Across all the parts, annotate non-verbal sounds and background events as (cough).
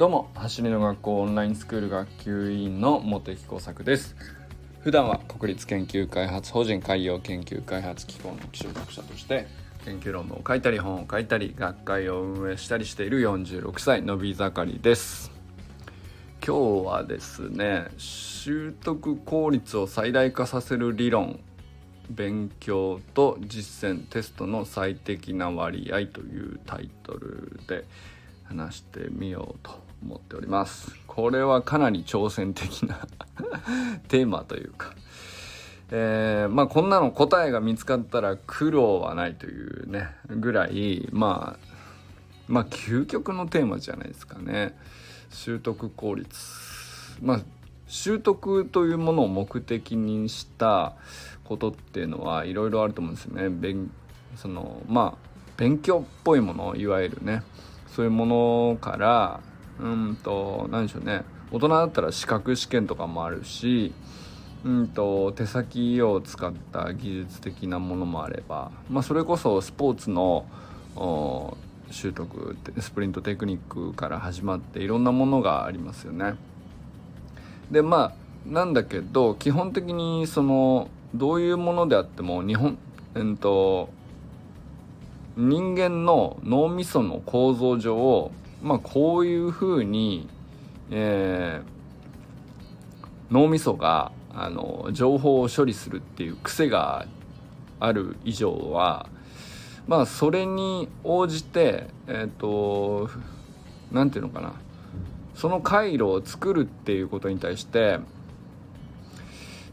どうも走りの学校オンラインスクール学級委員の茂木耕作です。普段は国立研究開発法人海洋研究開発機構の気象学者として研究論文を書いたり本を書いたり学会を運営したりしている46歳のび盛りです。今日はですね習得効率を最大化させる理論勉強と実践テストの最適な割合というタイトルで話してみようと思っております。これはかなり挑戦的な (laughs) テーマというか。えー、まあこんなの答えが見つかったら苦労はないというねぐらいまあまあ究極のテーマじゃないですかね。習得効率。まあ習得というものを目的にしたことっていうのはいろいろあると思うんですよね。勉そのまあ勉強っぽいものいわゆるね。そういうものからうんと何でしょうね大人だったら資格試験とかもあるしうんと手先を使った技術的なものもあれば、まあ、それこそスポーツの習得スプリントテクニックから始まっていろんなものがありますよね。でまあなんだけど基本的にそのどういうものであっても日本、えっと、人間の脳みその構造上をまあこういうふうに、えー、脳みそがあの情報を処理するっていう癖がある以上はまあそれに応じてえっ、ー、と何て言うのかな。その回路を作るっていうことに対して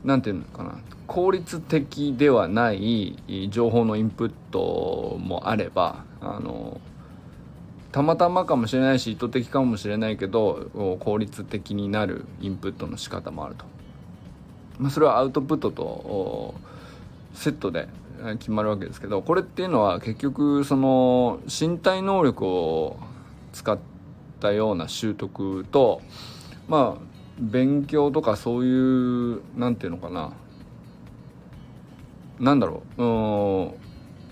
何て言うのかな。効率的ではない情報のインプットもあればあのたまたまかもしれないし意図的かもしれないけど効率的になるインプットの仕方もあると、まあ、それはアウトプットとセットで決まるわけですけどこれっていうのは結局その身体能力を使ったような習得とまあ勉強とかそういう何て言うのかな。なんだろう。うん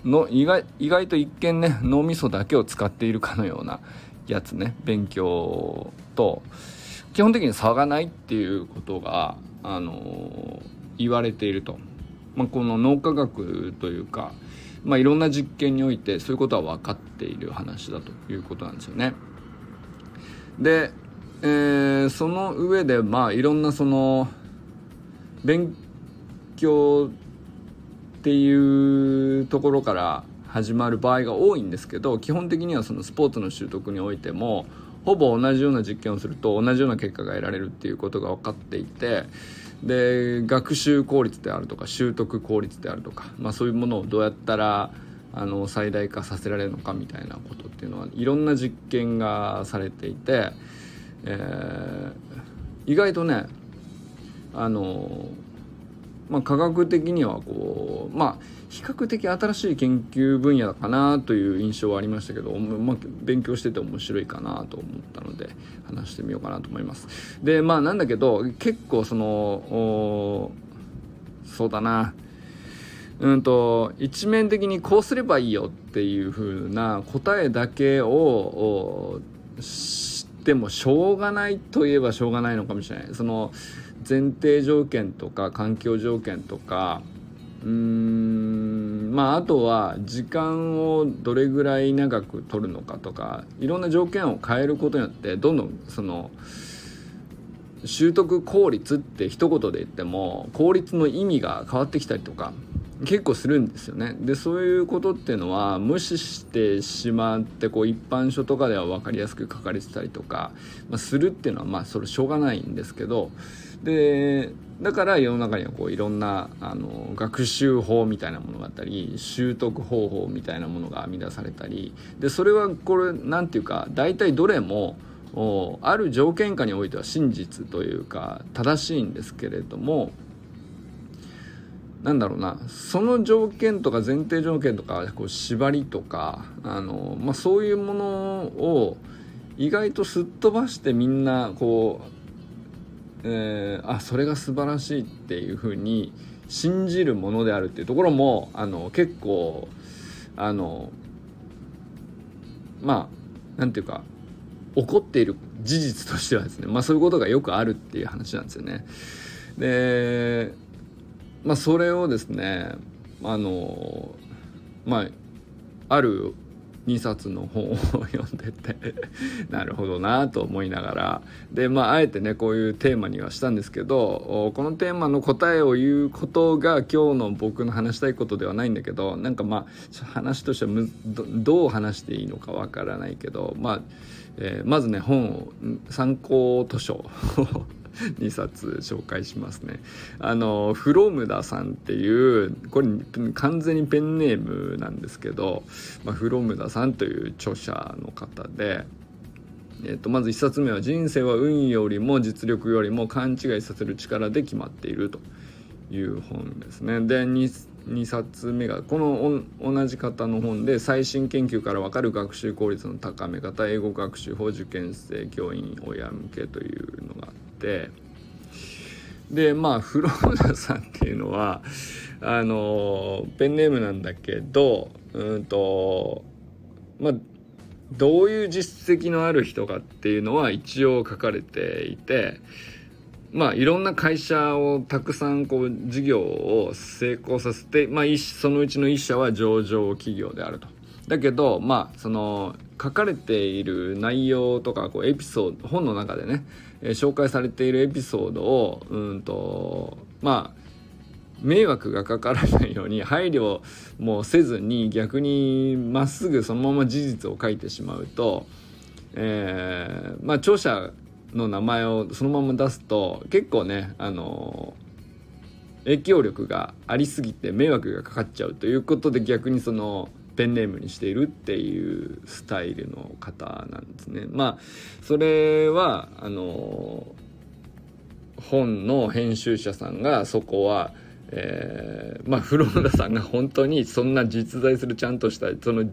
の意外意外と一見ね脳みそだけを使っているかのようなやつね勉強と基本的に差がないっていうことが、あの、言われていると、まあ、この脳科学というか、まあ、いろんな実験においてそういうことは分かっている話だということなんですよね。で、えー、その上でまあいろんなその勉強っていうところから始まる場合が多いんですけど基本的にはそのスポーツの習得においてもほぼ同じような実験をすると同じような結果が得られるっていうことが分かっていてで学習効率であるとか習得効率であるとか、まあ、そういうものをどうやったらあの最大化させられるのかみたいなことっていうのはいろんな実験がされていて、えー、意外とねあのまあ、科学的にはこうまあ比較的新しい研究分野かなという印象はありましたけど、まあ、勉強してて面白いかなと思ったので話してみようかなと思います。でまあなんだけど結構そのそうだなうんと一面的にこうすればいいよっていう風な答えだけを知ってもしょうがないといえばしょうがないのかもしれない。その前提条件とか環境条件とかうーんまああとは時間をどれぐらい長く取るのかとかいろんな条件を変えることによってどんどんその習得効率って一言で言っても効率の意味が変わってきたりとか結構するんですよね。でそういうことっていうのは無視してしまってこう一般書とかでは分かりやすく書かれてたりとか、まあ、するっていうのはまあそれしょうがないんですけどでだから世の中にはこういろんなあの学習法みたいなものがあったり習得方法みたいなものが編み出されたりでそれはこれ何て言うか大体どれもある条件下においては真実というか正しいんですけれどもなんだろうなその条件とか前提条件とかこう縛りとかあの、まあ、そういうものを意外とすっ飛ばしてみんなこう、えー、あそれが素晴らしいっていうふうに信じるものであるっていうところもあの結構あのまあなんていうか起こっている事実としてはですねまあそういうことがよくあるっていう話なんですよね。でまあそれをですねあのまあある2冊の本を読んでて (laughs) なるほどなと思いながら。でまああえてねこういうテーマにはしたんですけどこのテーマの答えを言うことが今日の僕の話したいことではないんだけどなんかまあ話としてはむどう話していいのかわからないけどまあ、えー、まずね本を参考図書 (laughs) 2冊紹介しますね。あのフロムダさんっていうこれ完全にペンネームなんですけど、まあ、フロムダさんという著者の方で。えー、とまず1冊目は「人生は運よりも実力よりも勘違いさせる力で決まっている」という本ですね。で 2, 2冊目がこの同じ方の本で最新研究から分かる学習効率の高め方英語学習法受験生教員親向けというのがあってでまあ (laughs) フローダさんっていうのはあのペンネームなんだけどうんとまあどういう実績のある人かっていうのは一応書かれていてまあいろんな会社をたくさんこう事業を成功させて、まあ、そのうちの1社は上場企業であると。だけどまあその書かれている内容とかこうエピソード本の中でね、えー、紹介されているエピソードをうんとまあ迷惑がかからないように配慮もせずに逆にまっすぐそのまま事実を書いてしまうと、えー、まあ著者の名前をそのまま出すと結構ねあの影響力がありすぎて迷惑がかかっちゃうということで逆にそのペンネームにしているっていうスタイルの方なんですね。まあそれはあの本の編集者さんがそこはえー、まあフローラさんが本当にそんな実在するちゃんとしたその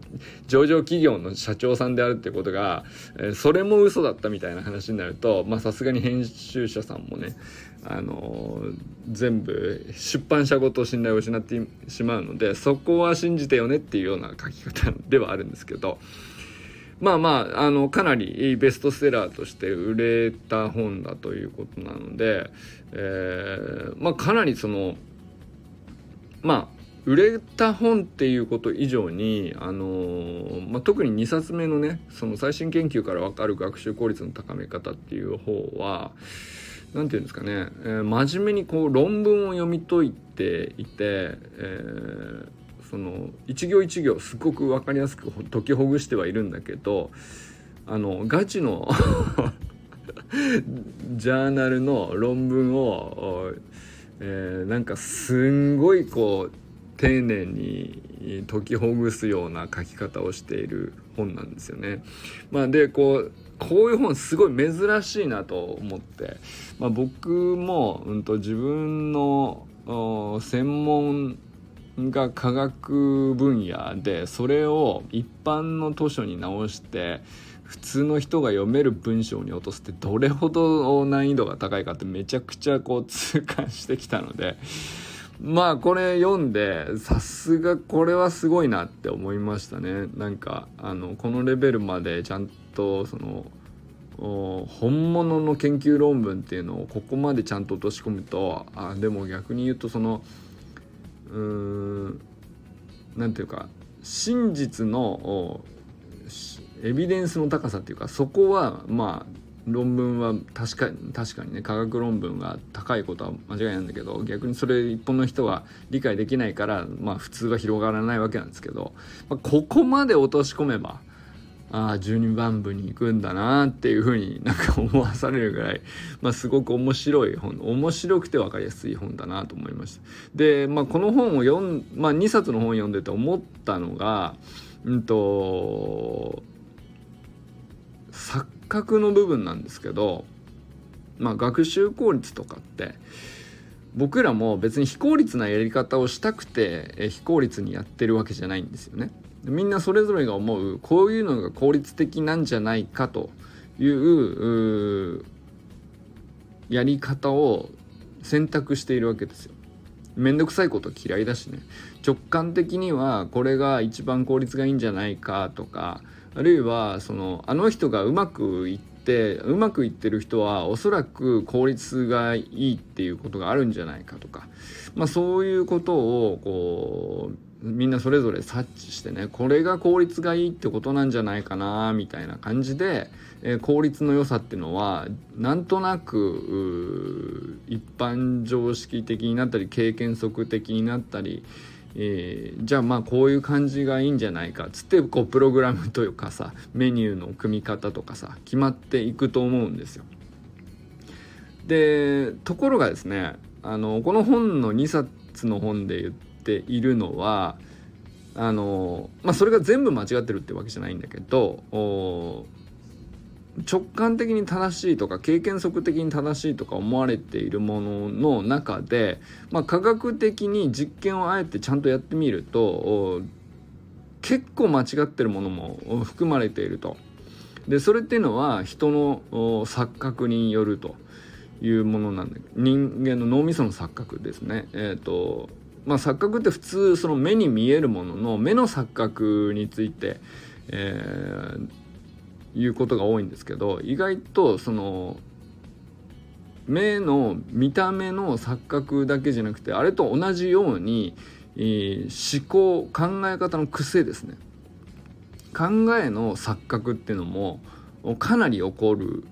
上場企業の社長さんであるってことが、えー、それも嘘だったみたいな話になるとまさすがに編集者さんもねあのー、全部出版社ごと信頼を失ってしまうのでそこは信じてよねっていうような書き方ではあるんですけど。まあまああのかなりベストセラーとして売れた本だということなので、えー、まあかなりそのまあ売れた本っていうこと以上に、あのー、まあ、特に2冊目のねその最新研究から分かる学習効率の高め方っていう方は何て言うんですかね、えー、真面目にこう論文を読み解いていて、えー、その一行一行すごく分かりやすく解きほぐしてはいるんだけどあのガチの (laughs) ジャーナルの論文をえー、なんかすんごいこう丁寧に解きほぐすような書き方をしている本なんですよね。まあ、でこうこういう本すごい珍しいなと思って、まあ、僕も、うんと、自分の専門が科学分野でそれを一般の図書に直して普通の人が読める文章に落とすってどれほど難易度が高いかってめちゃくちゃこう痛感してきたのでまあこれ読んでさすがこれはすごいなって思いましたね。なんかあのこのレベルまでちゃんとその本物の研究論文っていうのをここまでちゃんと落とし込むとあでも逆に言うとそのうーん何て言うか真実のエビデンスの高さっていうかそこはまあ論文は確か確かにね科学論文が高いことは間違いないんだけど逆にそれ一本の人が理解できないからまあ普通は広がらないわけなんですけど、まあ、ここまで落とし込めばああ12番部に行くんだなっていうふうになんか思わされるぐらい、まあ、すごく面白い本面白くて分かりやすい本だなと思いました。で、まあ、この本を読ん、まあ、2冊の本を読んでて思ったのがうんと錯覚の部分なんですけど、まあ、学習効率とかって僕らも別に非効率なやり方をしたくて非効率にやってるわけじゃないんですよね。みんなそれぞれが思うこういうのが効率的なんじゃないかというやり方を選択しているわけですよ。めんどくさいこと嫌いだしね直感的にはこれが一番効率がいいんじゃないかとかあるいはそのあの人がうまくいってうまくいってる人はおそらく効率がいいっていうことがあるんじゃないかとか、まあ、そういうことをこうみんなそれぞれ察知してねこれが効率がいいってことなんじゃないかなみたいな感じで、えー、効率の良さっていうのはなんとなく一般常識的になったり経験則的になったり、えー、じゃあまあこういう感じがいいんじゃないかっつってこうプログラムというかさメニューの組み方とかさ決まっていくと思うんですよ。でところがですねあのこの本の2冊の本で言っているのはあのまあそれが全部間違ってるってわけじゃないんだけど直感的に正しいとか経験則的に正しいとか思われているものの中で、まあ、科学的に実験をあえてちゃんとやってみると結構間違ってるものも含まれていると。でそれっていうのは人の錯覚によるというものなんだ人間の脳みその錯覚ですね。えーとまあ、錯覚って普通その目に見えるものの目の錯覚について、えー、言うことが多いんですけど意外とその目の見た目の錯覚だけじゃなくてあれと同じように、えー、思考考え方の癖ですね。考えの錯覚っていうのもかなり起こる。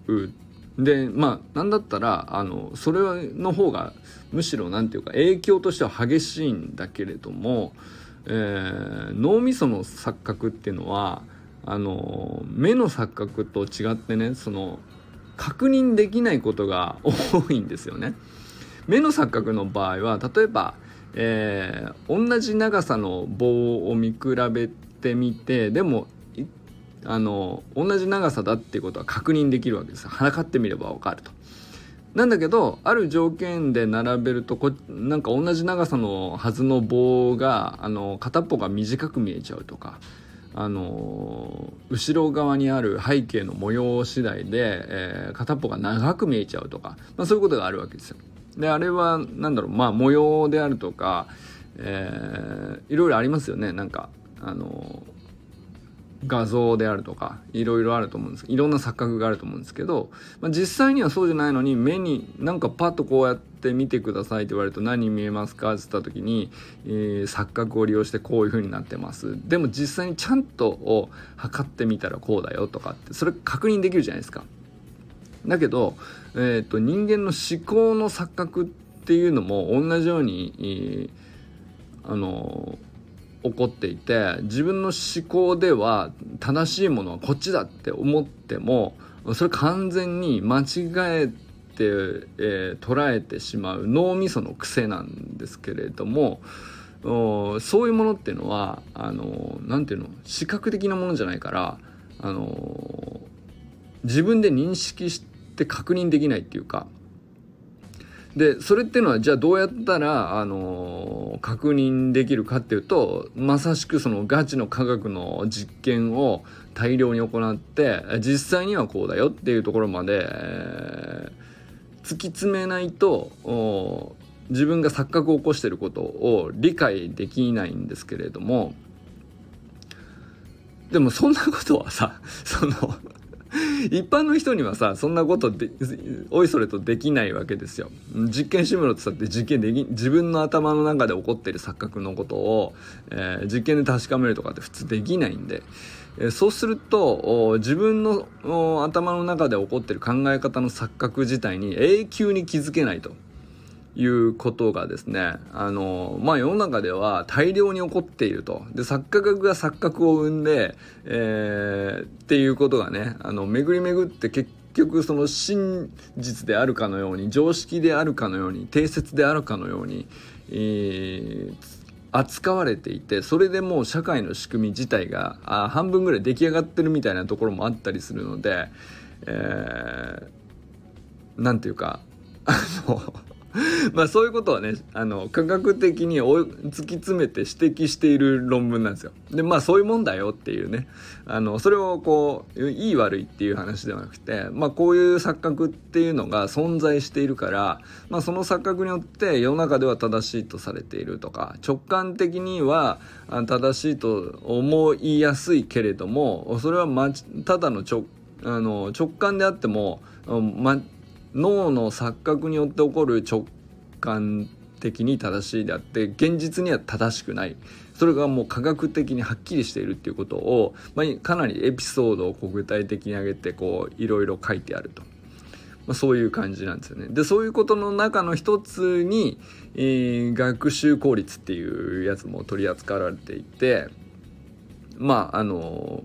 でまあなんだったらあのそれの方がむしろ何て言うか影響としては激しいんだけれども、えー、脳みその錯覚っていうのはあの目の錯覚と違ってねその確認できないことが (laughs) 多いんですよね。目の錯覚の場合は例えば、えー、同じ長さの棒を見比べてみてでもあの同じ長さだっていうことは確認できるわけです測ってみれば分かると。なんだけどある条件で並べるとこなんか同じ長さのはずの棒があの片っぽが短く見えちゃうとかあの後ろ側にある背景の模様次第で、えー、片っぽが長く見えちゃうとか、まあ、そういうことがあるわけですよ。であれは何だろうまあ模様であるとか、えー、いろいろありますよねなんかあの画像であるとかいろいろあると思うんです。いろんな錯覚があると思うんですけど、まあ、実際にはそうじゃないのに目になんかパッとこうやって見てくださいって言われると何見えますか？って言った時に、えー、錯覚を利用してこういう風になってます。でも実際にちゃんとを測ってみたらこうだよとかってそれ確認できるじゃないですか。だけど、えーと、人間の思考の錯覚っていうのも同じように、えー、あの起こっていて自分の思考では正しいものはこっちだって思ってもそれ完全に間違えて、えー、捉えてしまう脳みその癖なんですけれどもそういうものっていうのはあのなんていうの視覚的なものじゃないからあの自分で認識して確認できないっていうかでそれっていうのはじゃあどうやったら、あのー、確認できるかっていうとまさしくそのガチの科学の実験を大量に行って実際にはこうだよっていうところまで、えー、突き詰めないと自分が錯覚を起こしていることを理解できないんですけれどもでもそんなことはさその一般の人にはさそんなことでおいそれとできないわけですよ実験してみろってさって実験でき自分の頭の中で起こっている錯覚のことを、えー、実験で確かめるとかって普通できないんで、えー、そうすると自分の頭の中で起こってる考え方の錯覚自体に永久に気づけないと。いうことがですねあのまあ世の中では大量に起こっていると。で錯覚が錯覚を生んで、えー、っていうことがねあの巡り巡って結局その真実であるかのように常識であるかのように定説であるかのように、えー、扱われていてそれでもう社会の仕組み自体があ半分ぐらい出来上がってるみたいなところもあったりするので、えー、なんていうかあの (laughs) まあそういうことはねあの科学的に突き詰めて指摘している論文なんですよ。でまあそういうもんだよっていうねあのそれをこういい悪いっていう話ではなくてまあこういう錯覚っていうのが存在しているから、まあ、その錯覚によって世の中では正しいとされているとか直感的には正しいと思いやすいけれどもそれは、ま、ただの直あの直感であっても、ま、脳の錯覚によって起こる直感的に正しいであって現実には正しくないそれがもう科学的にはっきりしているっていうことを、まあ、かなりエピソードを具体的に挙げてこういろいろ書いてあると。まあ、そういう感じなんですよね。でそういうことの中の一つに、えー、学習効率っていうやつも取り扱われていてまああの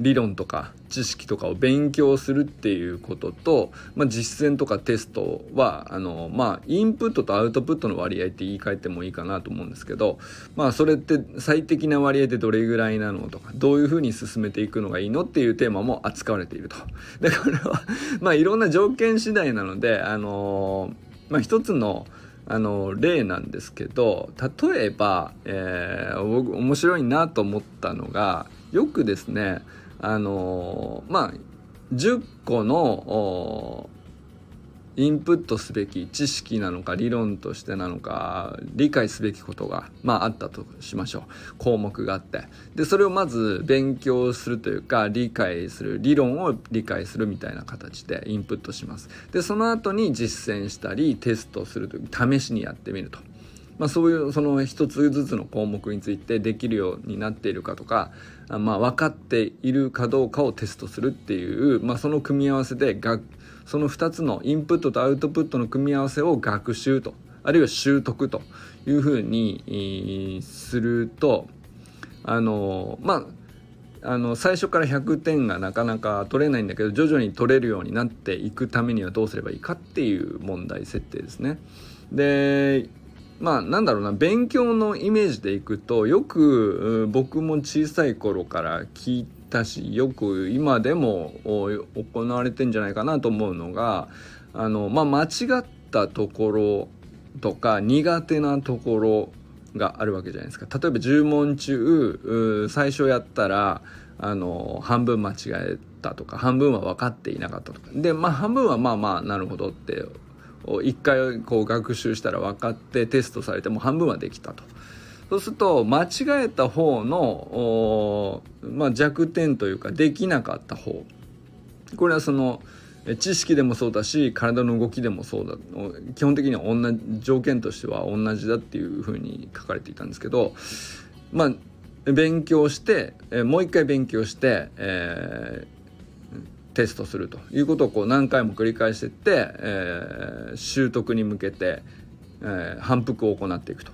理論とか知識とかを勉強するっていうことと、まあ、実践とかテストはあの、まあ、インプットとアウトプットの割合って言い換えてもいいかなと思うんですけど、まあ、それって最適な割合でどれぐらいなのとかどういうふうに進めていくのがいいのっていうテーマも扱われていると。でこれはまあいろんな条件次第なのであの、まあ、一つのあの例なんですけど例えば、えー、僕面白いなと思ったのがよくですねあのまあ10個のインプットすべき知識なのか理論としてなのか理解すべきことが、まあ、あったとしましょう。項目があって。でそれをまず勉強するというか理解する理論を理解するみたいな形でインプットします。でその後に実践したりテストすると試しにやってみると。まあ、そういうその一つずつの項目についてできるようになっているかとかまあ、分かっているかどうかをテストするっていう、まあ、その組み合わせでその2つのインプットとアウトプットの組み合わせを学習とあるいは習得というふうにするとあのまああの最初から100点がなかなか取れないんだけど徐々に取れるようになっていくためにはどうすればいいかっていう問題設定ですね。でまあなんだろうな勉強のイメージでいくとよく僕も小さい頃から聞いたしよく今でも行われてんじゃないかなと思うのがあの、まあ、間違ったところとか苦手なところがあるわけじゃないですか。例えば10問中最初やったらあの半分間違えたとか半分は分かっていなかったとか。でまあ半分はまあまあなるほどって一回こう学習したら分かってテストされても半分はできたと。そうすると間違えた方の、まあ、弱点というかできなかった方これはその知識でもそうだし体の動きでもそうだ基本的には同じ条件としては同じだっていうふうに書かれていたんですけどまあ勉強して、えもう一回勉強して、えテストするということをこう何回も繰り返していって、えー、習得に向けて、えー、反復を行っていくと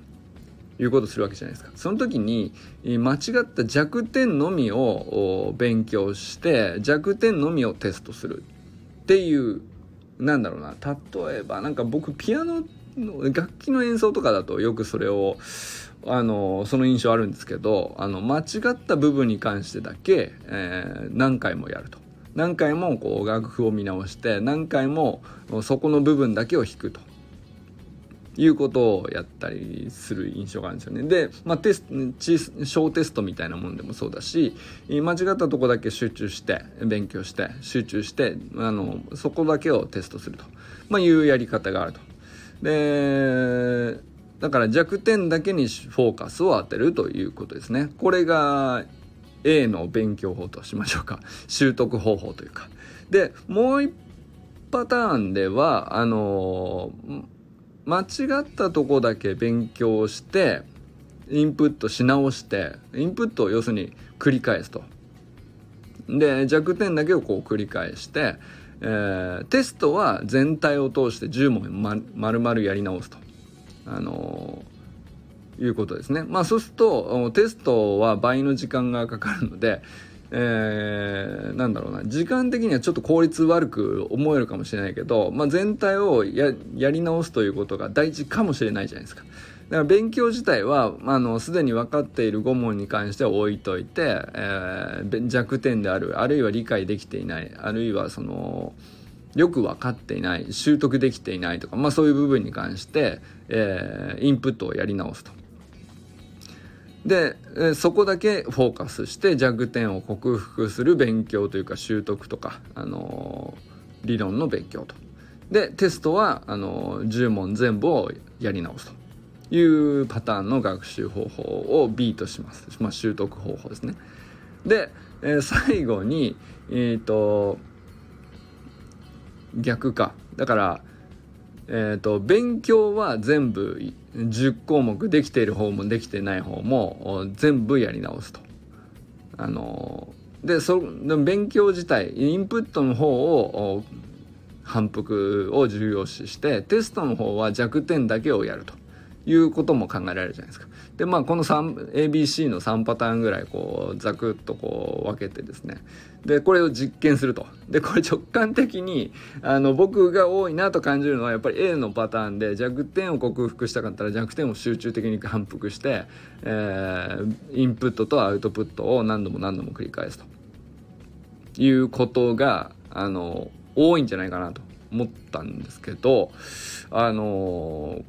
いうことをするわけじゃないですか。その時に間違った弱点のみを勉強して弱点のみをテストするっていうなんだろうな例えばなんか僕ピアノの楽器の演奏とかだとよくそれをあのその印象あるんですけどあの間違った部分に関してだけ、えー、何回もやると。何回もこう楽譜を見直して何回もそこの部分だけを弾くということをやったりする印象があるんですよね。で、まあ、テス小テストみたいなもんでもそうだし間違ったとこだけ集中して勉強して集中してあのそこだけをテストすると、まあ、いうやり方があると。でだから弱点だけにフォーカスを当てるということですね。これが A の勉強法としましょうか。習得方法というか。でもう一パターンではあの間違ったとこだけ勉強してインプットし直してインプットを要するに繰り返すと。で弱点だけをこう繰り返して、えー、テストは全体を通して10問ま丸々やり直すと。あのいうことですね。まあそうするとテストは倍の時間がかかるので、えー、なんだろうな時間的にはちょっと効率悪く思えるかもしれないけど、まあ、全体をやり直すということが大事かもしれないじゃないですか。だから勉強自体はあのすでに分かっている5問に関しては置いといて、えー、弱点であるあるいは理解できていないあるいはそのよく分かっていない習得できていないとか、まあ、そういう部分に関して、えー、インプットをやり直すと。で、そこだけフォーカスして弱点を克服する勉強というか習得とか、あのー、理論の勉強と。でテストはあのー、10問全部をやり直すと。いうパターンの学習方法を B とします。まあ、習得方法ですね。で、えー、最後に、えっ、ー、と、逆か。だから、えっ、と、勉強は全部10項目できている方もできてない方も全部やり直すと。あのでそで勉強自体インプットの方を反復を重要視してテストの方は弱点だけをやると。いうことも考えられるじゃないですか。でまあこの ABC の3パターンぐらいこうザクッとこう分けてですね。でこれを実験すると。でこれ直感的にあの僕が多いなと感じるのはやっぱり A のパターンで弱点を克服したかったら弱点を集中的に反復して、えー、インプットとアウトプットを何度も何度も繰り返すと。いうことがあの多いんじゃないかなと思ったんですけどあの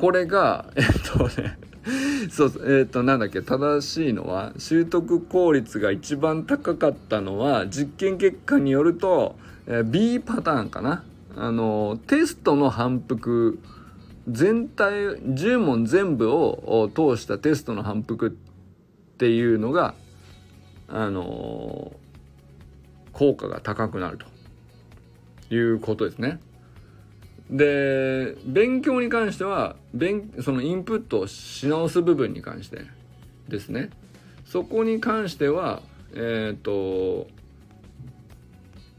これがえっとね (laughs) そうえっ、となんだっけ正しいのは習得効率が一番高かったのは実験結果によると、えー、B パターンかなあのテストの反復全体10問全部を通したテストの反復っていうのがあの効果が高くなるということですね。で勉強に関しては勉そのインプットをし直す部分に関してですね。そこに関してはえっ、ー、と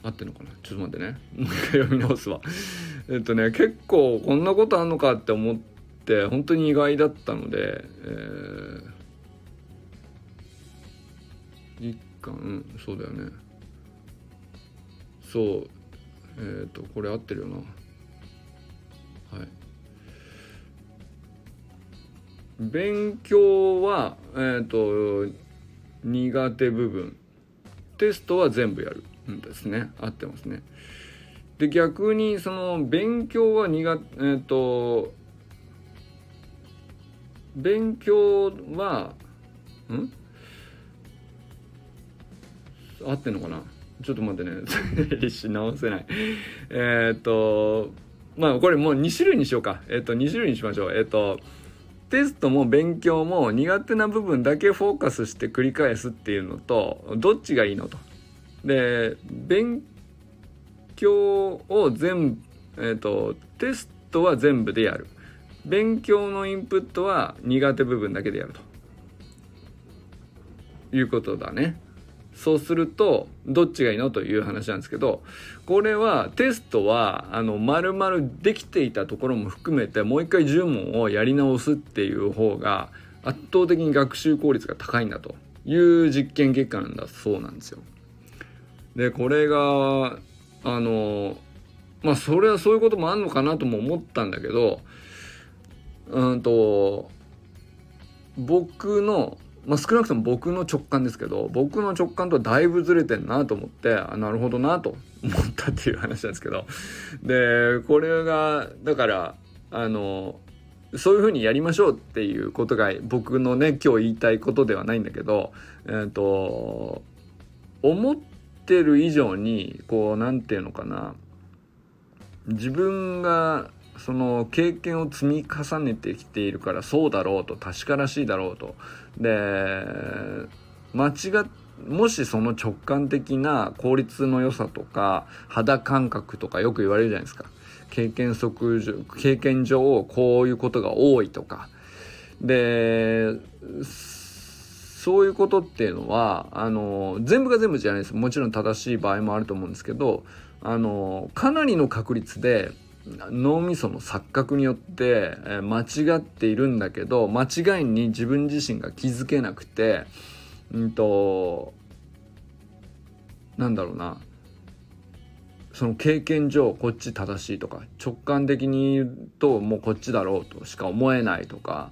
合ってんのかな？ちょっと待ってね。もう一回読み直すわ。えっとね結構こんなことあんのかって思って本当に意外だったのでえー、一巻、うん、そうだよね。そうえっ、ー、とこれ合ってるよな。はい。勉強はえっ、ー、と苦手部分。テストは全部やる。んですね。合ってますね。で逆にその勉強は苦手えっ、ー、と勉強はん？合ってんのかな？ちょっと待ってね。(laughs) し直せない。えっ、とまあこれもう2種類にしようか。えっと、2種類にしましょう。えっと、テストも勉強も苦手な部分だけフォーカスして繰り返すっていうのと、どっちがいいのと。で、勉強を全部、えっと、テストは全部でやる。勉強のインプットは苦手部分だけでやると。いうことだね。そうするとどっちがいいのという話なんですけどこれはテストはあの丸々できていたところも含めてもう一回10問をやり直すっていう方が圧倒的に学習効率が高いんだという実験結果なんだそうなんですよ。でこれがあのまあそれはそういうこともあんのかなとも思ったんだけどうんと僕のまあ、少なくとも僕の直感ですけど僕の直感とはだいぶずれてんなと思ってあなるほどなと思ったっていう話なんですけど。でこれがだからあのそういうふうにやりましょうっていうことが僕のね今日言いたいことではないんだけどえっ、ー、と思ってる以上にこう何て言うのかな。自分がその経験を積み重ねてきているからそうだろうと確からしいだろうと。で間違もしその直感的な効率の良さとか肌感覚とかよく言われるじゃないですか。経験則上経験上こういうことが多いとか。でそういうことっていうのはあの全部が全部じゃないです。もちろん正しい場合もあると思うんですけどあのかなりの確率で脳みその錯覚によって間違っているんだけど間違いに自分自身が気づけなくてうんとなんだろうな。その経験上こっち正しいとか直感的に言うともうこっちだろうとしか思えないとか、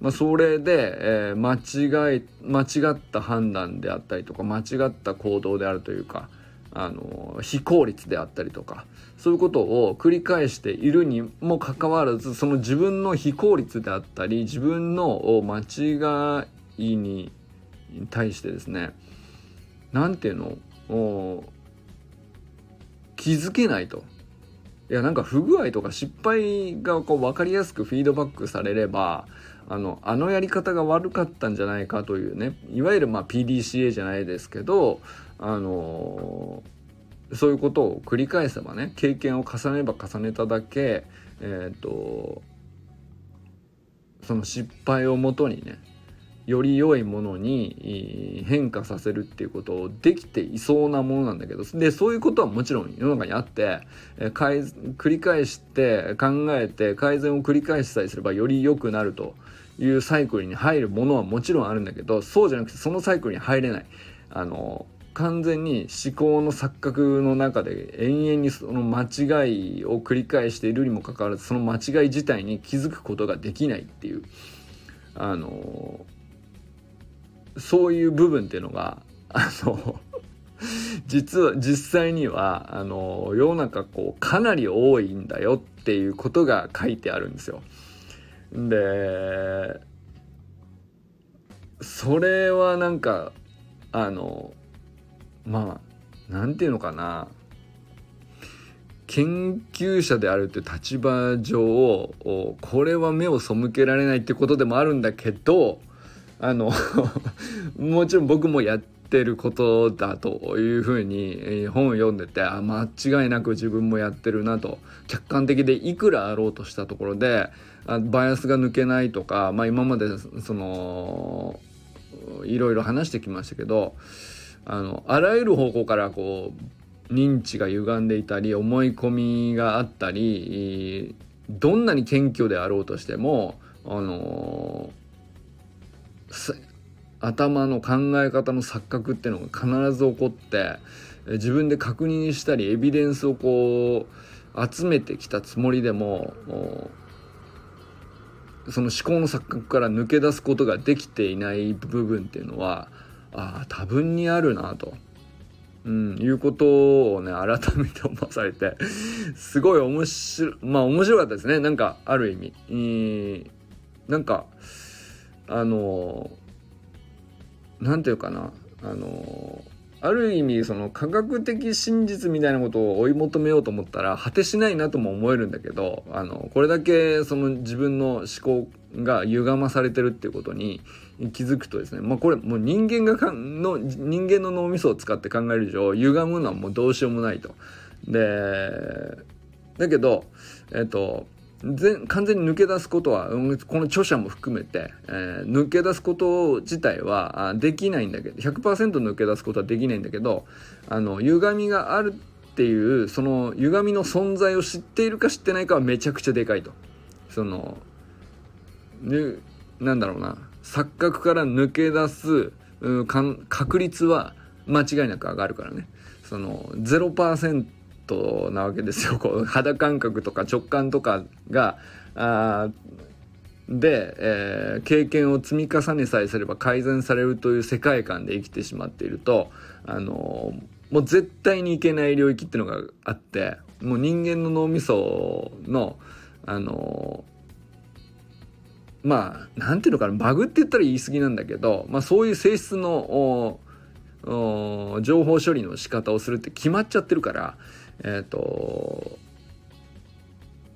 まあ、それで、えー、間違い間違った判断であったりとか間違った行動であるというかあの非効率であったりとかそういうことを繰り返しているにもかかわらずその自分の非効率であったり自分の間違いに対してですね何ていうの気づけないと。いやなんか不具合とか失敗がこう分かりやすくフィードバックされればあのあのやり方が悪かったんじゃないかというねいわゆるまあ PDCA じゃないですけどあのそういうことを繰り返せばね経験を重ねれば重ねただけえっ、ー、とその失敗をもとにねより良いものに変化させるっていうことをできていそうなものなんだけどでそういうことはもちろん世の中にあって改繰り返して考えて改善を繰り返しさえすればより良くなるというサイクルに入るものはもちろんあるんだけどそうじゃなくてそのサイクルに入れない。あの完全に思考の錯覚の中で延々にその間違いを繰り返しているにもかかわらずその間違い自体に気づくことができないっていうあのそういう部分っていうのが (laughs) あの実は実際にはあの世の中こうかなり多いんだよっていうことが書いてあるんですよ。でそれはなんかあのまあなんていうのかな。研究者であるって立場上これは目を背けられないってことでもあるんだけどあの (laughs) もちろん僕もやってることだというふうに本を読んでてあ間違いなく自分もやってるなと客観的でいくらあろうとしたところであバイアスが抜けないとか、まあ、今までそのいろいろ話してきましたけどあのあらゆる方向からこう認知が歪んでいたり思い込みがあったりどんなに謙虚であろうとしてもあの頭の考え方の錯覚っていうのが必ず起こって自分で確認したりエビデンスをこう集めてきたつもりでもその思考の錯覚から抜け出すことができていない部分っていうのはああ多分にあるなと、うん、いうことをね改めて思わされてすごい面白まあ面白かったですね。なんかある意味、え、なんかあの何て言うかな。あのある意味その科学的真実みたいなことを追い求めようと思ったら果てしないなとも思えるんだけどあのこれだけその自分の思考が歪まされてるっていうことに気づくとですねまあこれもう人間がかんの人間の脳みそを使って考える以上歪むのはもうどうしようもないと。でだけどえっと全完全に抜け出すことはこの著者も含めて、えー、抜け出すこと自体はできないんだけど100%抜け出すことはできないんだけどあの歪みがあるっていうその歪みの存在を知っているか知ってないかはめちゃくちゃでかいと。そのなんだろうな錯覚から抜け出すうん確率は間違いなく上がるからね。その0%なわけですよこう肌感覚とか直感とかがあで、えー、経験を積み重ねさえすれば改善されるという世界観で生きてしまっていると、あのー、もう絶対にいけない領域っていうのがあってもう人間の脳みその、あのー、まあなんていうのかなバグって言ったら言い過ぎなんだけど、まあ、そういう性質の情報処理の仕方をするって決まっちゃってるからえっ、ー、と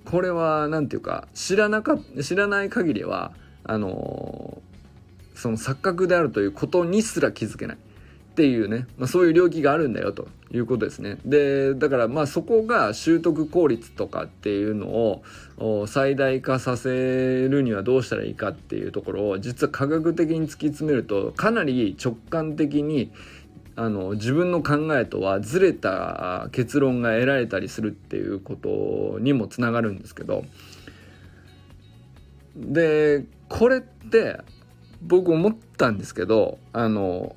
これは何ていうか知らなか知らない限りはあのその錯覚であるということにすら気づけない。っていうね、まあ、そういう領域があるんだよということですね。でだからまあそこが習得効率とかっていうのを最大化させるにはどうしたらいいかっていうところを実は科学的に突き詰めるとかなり直感的にあの自分の考えとはずれた結論が得られたりするっていうことにもつながるんですけどでこれって僕思ったんですけどあの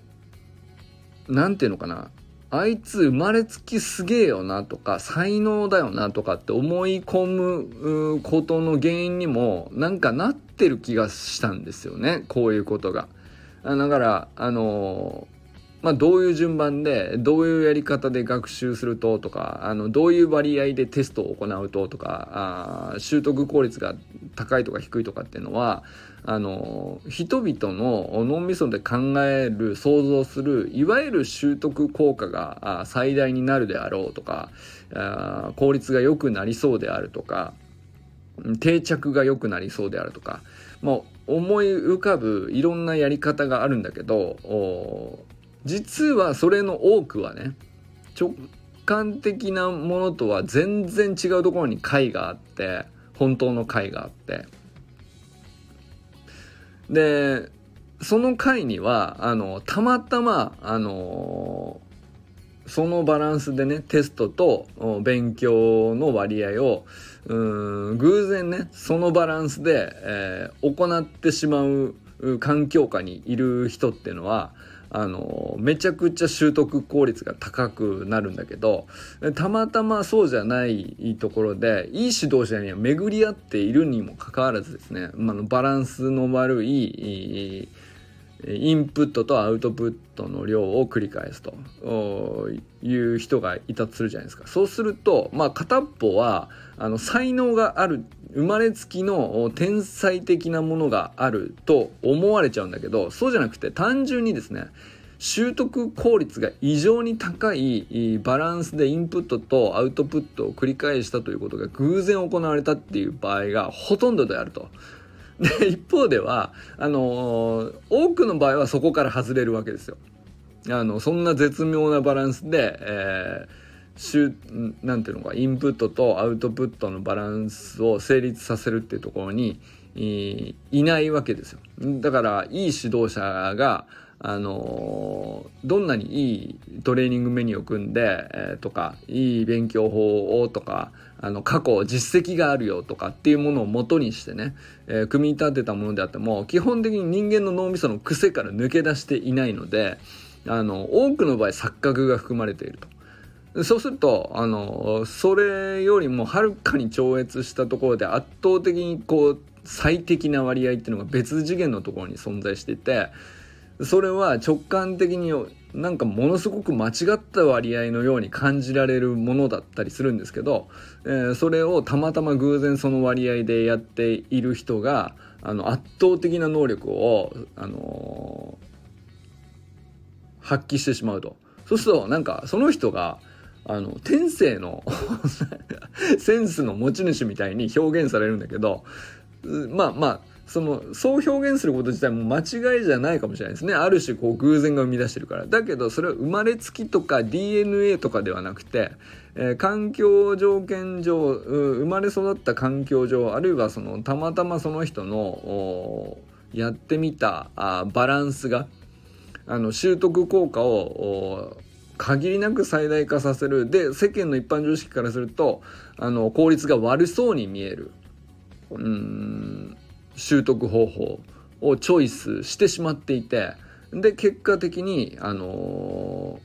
何て言うのかなあいつ生まれつきすげえよなとか才能だよなとかって思い込むことの原因にもなんかなってる気がしたんですよねこういうことが。だからあのまあ、どういう順番でどういうやり方で学習するととかあのどういう割合でテストを行うととかあ習得効率が高いとか低いとかっていうのはあの人々の脳みそで考える想像するいわゆる習得効果が最大になるであろうとか効率が良くなりそうであるとか定着が良くなりそうであるとかもう思い浮かぶいろんなやり方があるんだけど実はそれの多くはね直感的なものとは全然違うところに解があって本当の解があってでその回にはあのたまたまあのそのバランスでねテストと勉強の割合をうん偶然ねそのバランスで、えー、行ってしまう環境下にいる人っていうのはあのめちゃくちゃ習得効率が高くなるんだけどたまたまそうじゃないところでいい指導者には巡り合っているにもかかわらずですね、まあ、バランスの悪いインプットとアウトプットの量を繰り返すという人がいたとするじゃないですか。そうすると、まあ、片っぽはあの才能がある生まれつきの天才的なものがあると思われちゃうんだけどそうじゃなくて単純にですね習得効率が異常に高いバランスでインプットとアウトプットを繰り返したということが偶然行われたっていう場合がほとんどであると。で一方ではあの、多くの場合はそこから外れるわけですよ。あのそんな絶妙なバランスで、えーなんていうのかインプットとアウトプットのバランスを成立させるっていうところにいないわけですよだからいい指導者があのどんなにいいトレーニングメニューを組んで、えー、とかいい勉強法をとかあの過去実績があるよとかっていうものを元にしてね、えー、組み立てたものであっても基本的に人間の脳みその癖から抜け出していないのであの多くの場合錯覚が含まれていると。そうするとあのそれよりもはるかに超越したところで圧倒的にこう最適な割合っていうのが別次元のところに存在していてそれは直感的になんかものすごく間違った割合のように感じられるものだったりするんですけど、えー、それをたまたま偶然その割合でやっている人があの圧倒的な能力を、あのー、発揮してしまうと。そうするとなんかその人があの天性の (laughs) センスの持ち主みたいに表現されるんだけどまあまあそのそう表現すること自体も間違いじゃないかもしれないですね。ある種こう偶然が生み出してるから。だけどそれは生まれつきとか DNA とかではなくて、えー、環境条件上生まれ育った環境上あるいはそのたまたまその人のやってみたあバランスがあの習得効果を限りなく最大化させる。で世間の一般常識からするとあの効率が悪そうに見える。うん。習得方法をチョイスしてしまっていてで結果的にあの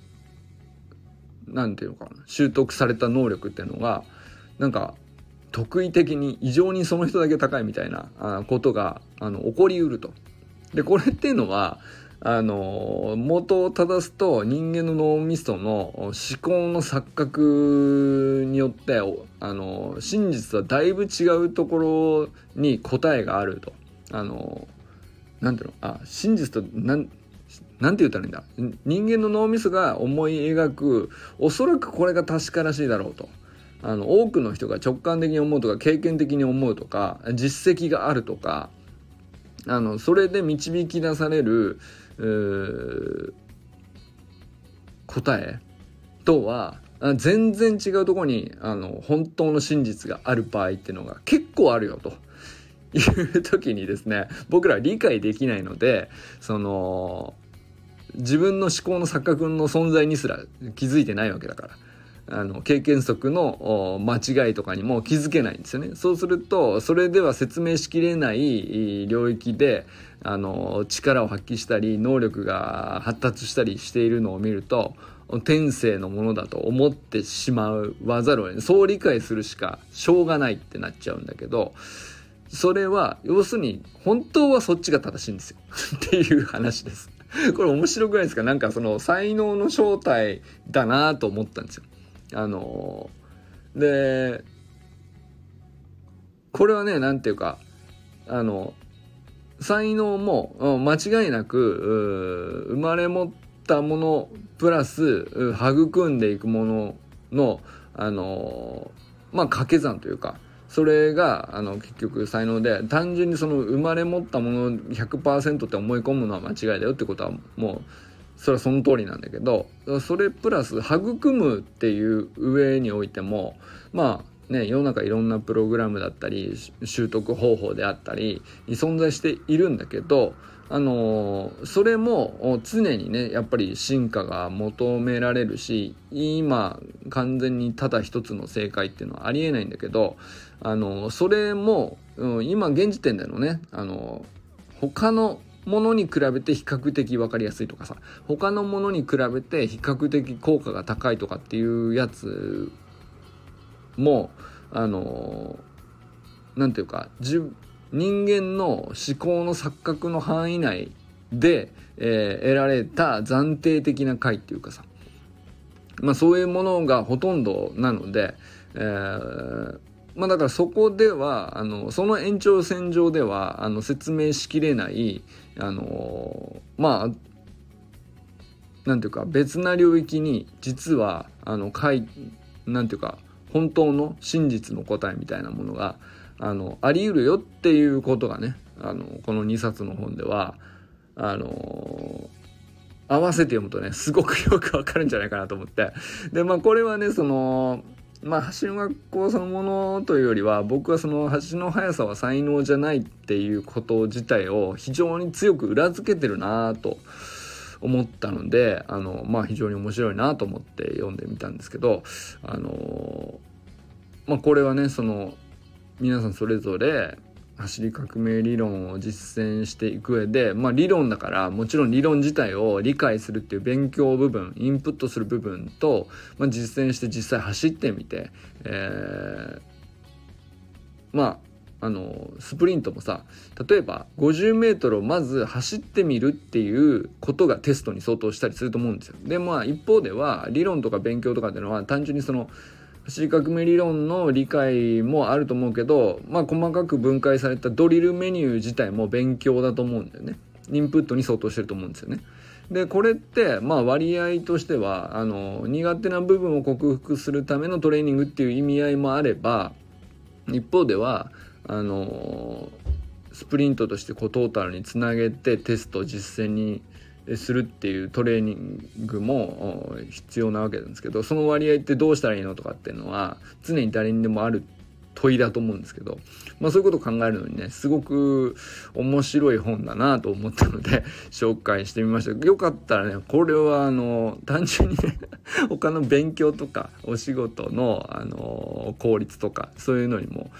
何て言うのかな習得された能力っていうのがなんか特異的に異常にその人だけ高いみたいなことがあの起こりうると。でこれっていうのはあの元を正すと人間の脳みその思考の錯覚によってあの真実とはだいぶ違うところに答えがあると。あのなんていうの？あ真実となんなんて言ったらいいんだ？人間の脳みそが思い描くおそらくこれが確からしいだろうと。あの多くの人が直感的に思うとか経験的に思うとか実績があるとかあのそれで導き出される答えとは全然違うとこにあの本当の真実がある場合っていうのが結構あるよという時にですね僕ら理解できないのでその自分の思考の錯覚の存在にすら気づいてないわけだから。あの経験則の間違いとかにも気づけないんですよね。そうするとそれでは説明しきれない領域であの力を発揮したり能力が発達したりしているのを見ると天性のものだと思ってしまうわざるを得ないそう理解するしかしょうがないってなっちゃうんだけどそれは要するに本当はそっちが正しいんですよ (laughs) っていう話です。これ面白くないですか？なんかその才能の正体だなと思ったんですよ。あのでこれはね何ていうかあの才能も間違いなく生まれ持ったものプラス育んでいくもののあのまあ掛け算というかそれがあの結局才能で単純にその生まれ持ったもの100%って思い込むのは間違いだよってことはもうそれはその通りなんだけどそれプラス育むっていう上においてもまあね世の中いろんなプログラムだったり習得方法であったり存在しているんだけどあのそれも常にねやっぱり進化が求められるし今完全にただ一つの正解っていうのはありえないんだけどあのそれも、うん、今現時点でのねあの他のものに比べて比較的分かりやすいとかさ他のものに比べて比較的効果が高いとかっていうやつもあのなんていうか人間の思考の錯覚の範囲内で、えー、得られた暫定的な解っていうかさまあそういうものがほとんどなので、えー、まあだからそこではあのその延長線上ではあの説明しきれないあのまあなんていうか別な領域に実はあの解なんていうか本当の真実の答えみたいなものがあのあり得るよっていうことがねあのこの2冊の本ではあの合わせて読むとねすごくよくわかるんじゃないかなと思って。でまあこれはねそのまあ橋の学校そのものというよりは僕はその橋の速さは才能じゃないっていうこと自体を非常に強く裏付けてるなと思ったのであのまあ非常に面白いなと思って読んでみたんですけどあのまあこれはねその皆さんそれぞれ走り革命理論を実践していく上でまあ理論だからもちろん理論自体を理解するっていう勉強部分インプットする部分と、まあ、実践して実際走ってみて、えー、まああのスプリントもさ例えば 50m をまず走ってみるっていうことがテストに相当したりすると思うんですよ。でまあ一方では理論とか勉強とかっていうのは単純にその走り革命理論の理解もあると思うけど、まあ、細かく分解されたドリルメニュー自体も勉強だと思うんだよね。インプットに相当してると思うんですよね。でこれってまあ割合としてはあの苦手な部分を克服するためのトレーニングっていう意味合いもあれば一方ではあのスプリントとしてこうトータルにつなげてテスト実践にするっていうトレーニングも必要なわけなんですけどその割合ってどうしたらいいのとかっていうのは常に誰にでもある問いだと思うんですけど、まあ、そういうことを考えるのにねすごく面白い本だなと思ったので (laughs) 紹介してみました。よかったらねこれはあの単純にね (laughs) 他の勉強とかお仕事のあの効率とかそういうのにも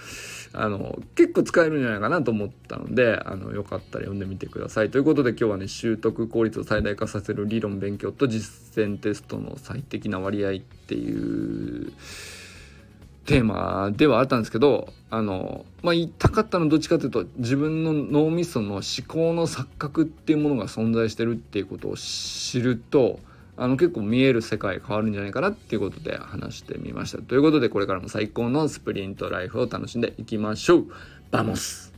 あの結構使えるんじゃないかなと思ったのであのよかったら読んでみてください。ということで今日はね習得効率を最大化させる理論勉強と実践テストの最適な割合っていうテーマではあったんですけどあのまあ言いたかったのはどっちかというと自分の脳みその思考の錯覚っていうものが存在してるっていうことを知るとあの結構見える世界変わるんじゃないかなっていうことで話してみました。ということでこれからも最高のスプリントライフを楽しんでいきましょうバモス